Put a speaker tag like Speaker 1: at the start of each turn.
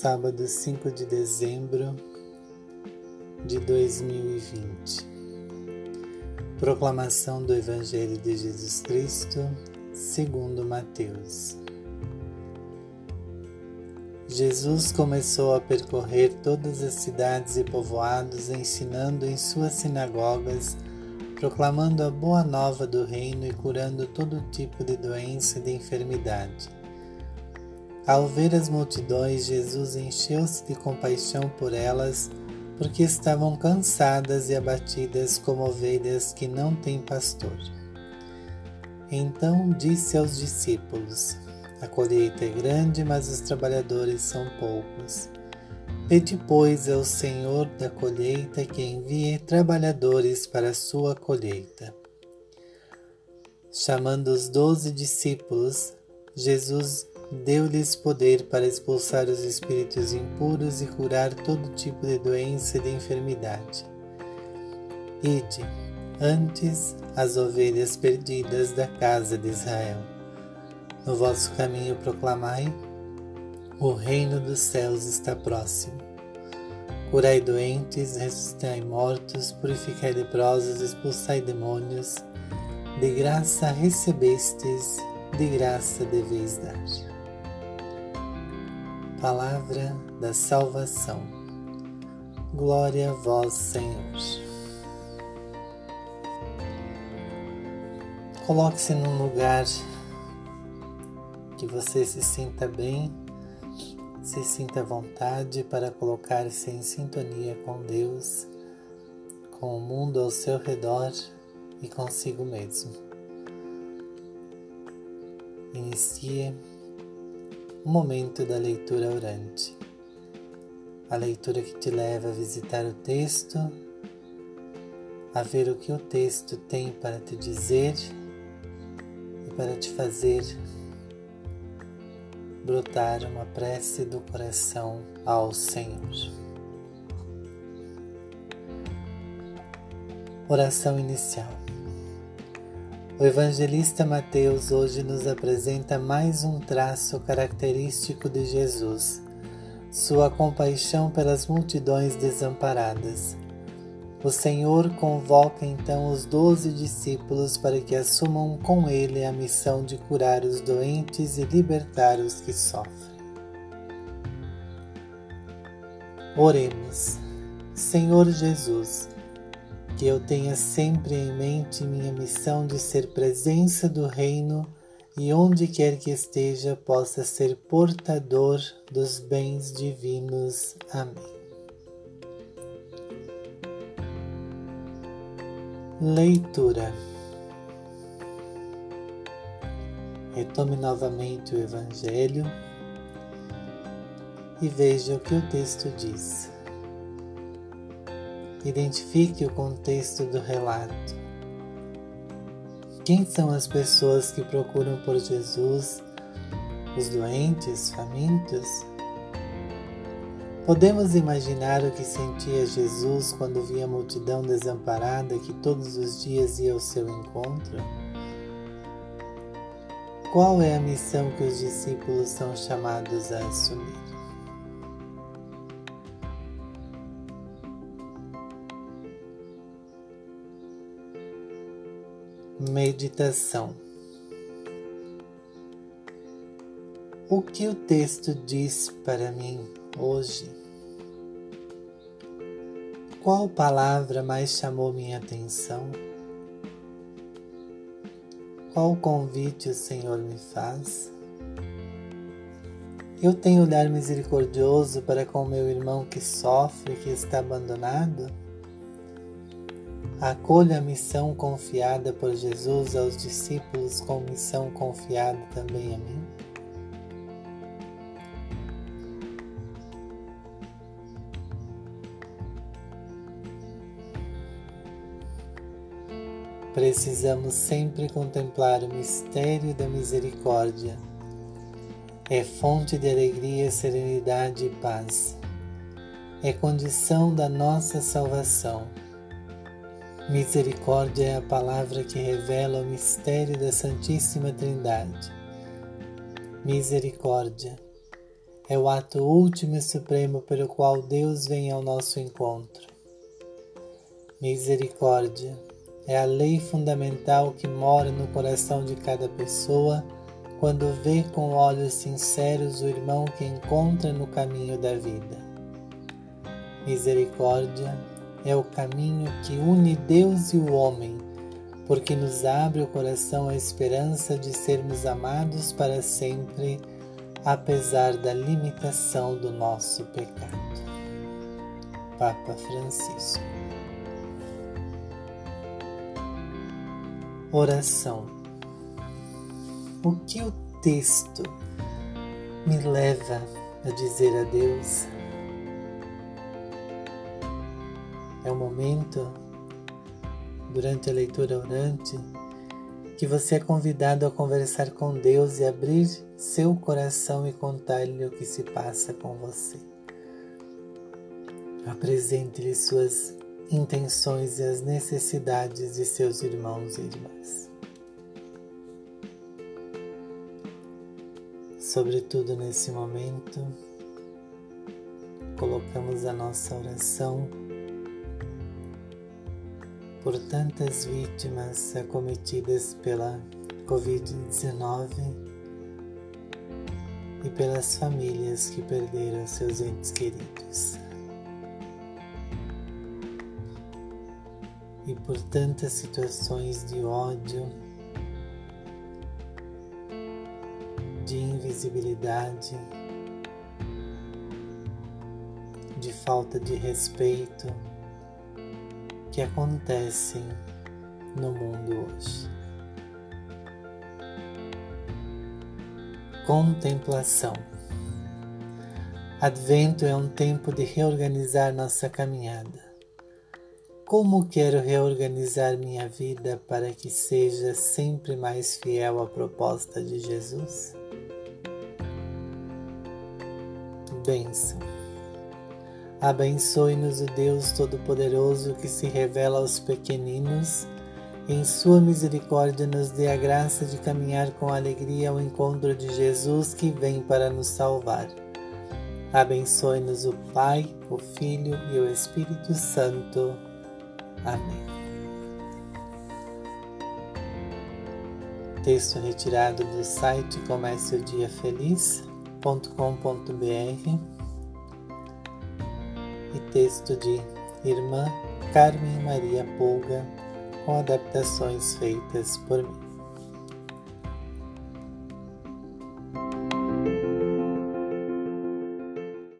Speaker 1: sábado 5 de dezembro de 2020. Proclamação do Evangelho de Jesus Cristo, segundo Mateus. Jesus começou a percorrer todas as cidades e povoados, ensinando em suas sinagogas, proclamando a boa nova do reino e curando todo tipo de doença e de enfermidade. Ao ver as multidões, Jesus encheu-se de compaixão por elas, porque estavam cansadas e abatidas como ovelhas que não têm pastor. Então disse aos discípulos: A colheita é grande, mas os trabalhadores são poucos. Pede, pois, ao Senhor da colheita que envie trabalhadores para a sua colheita. Chamando os doze discípulos, Jesus deu-lhes poder para expulsar os espíritos impuros e curar todo tipo de doença e de enfermidade. Ide, antes, as ovelhas perdidas da casa de Israel. No vosso caminho proclamai: o reino dos céus está próximo. Curai doentes, ressuscitai mortos, purificai leprosos, expulsai demônios. De graça recebestes, de graça deveis dar. Palavra da salvação. Glória a vós, Senhor. Coloque-se num lugar que você se sinta bem, se sinta à vontade para colocar-se em sintonia com Deus, com o mundo ao seu redor e consigo mesmo. Inicie momento da leitura orante. A leitura que te leva a visitar o texto, a ver o que o texto tem para te dizer e para te fazer brotar uma prece do coração ao Senhor. Oração inicial. O evangelista Mateus hoje nos apresenta mais um traço característico de Jesus, sua compaixão pelas multidões desamparadas. O Senhor convoca então os doze discípulos para que assumam com ele a missão de curar os doentes e libertar os que sofrem. Oremos, Senhor Jesus que eu tenha sempre em mente minha missão de ser presença do Reino e onde quer que esteja possa ser portador dos bens divinos. Amém. Leitura. Retome novamente o Evangelho e veja o que o texto diz. Identifique o contexto do relato. Quem são as pessoas que procuram por Jesus? Os doentes, famintos? Podemos imaginar o que sentia Jesus quando via a multidão desamparada que todos os dias ia ao seu encontro? Qual é a missão que os discípulos são chamados a assumir? Meditação O que o texto diz para mim hoje? Qual palavra mais chamou minha atenção? Qual convite o Senhor me faz? Eu tenho olhar misericordioso para com meu irmão que sofre, que está abandonado? Acolha a missão confiada por Jesus aos discípulos com missão confiada também a mim. Precisamos sempre contemplar o mistério da misericórdia. É fonte de alegria, serenidade e paz. É condição da nossa salvação Misericórdia é a palavra que revela o mistério da Santíssima Trindade. Misericórdia é o ato último e supremo pelo qual Deus vem ao nosso encontro. Misericórdia é a lei fundamental que mora no coração de cada pessoa quando vê com olhos sinceros o irmão que encontra no caminho da vida. Misericórdia é o caminho que une Deus e o homem, porque nos abre o coração a esperança de sermos amados para sempre, apesar da limitação do nosso pecado. Papa Francisco Oração. O que o texto me leva a dizer a Deus? É o momento, durante a leitura orante, que você é convidado a conversar com Deus e abrir seu coração e contar-lhe o que se passa com você. Apresente-lhe suas intenções e as necessidades de seus irmãos e irmãs. Sobretudo nesse momento, colocamos a nossa oração por tantas vítimas acometidas pela Covid-19 e pelas famílias que perderam seus entes queridos. e por tantas situações de ódio, de invisibilidade, de falta de respeito que acontecem no mundo hoje. Contemplação. Advento é um tempo de reorganizar nossa caminhada como quero reorganizar minha vida para que seja sempre mais fiel à proposta de Jesus? Bênção. Abençoe-nos o Deus Todo-Poderoso que se revela aos pequeninos. Em Sua misericórdia, nos dê a graça de caminhar com alegria ao encontro de Jesus que vem para nos salvar. Abençoe-nos o Pai, o Filho e o Espírito Santo. Amém. Texto retirado do site comecediafeliz.com.br e texto de Irmã Carmen Maria Pulga com adaptações feitas por mim.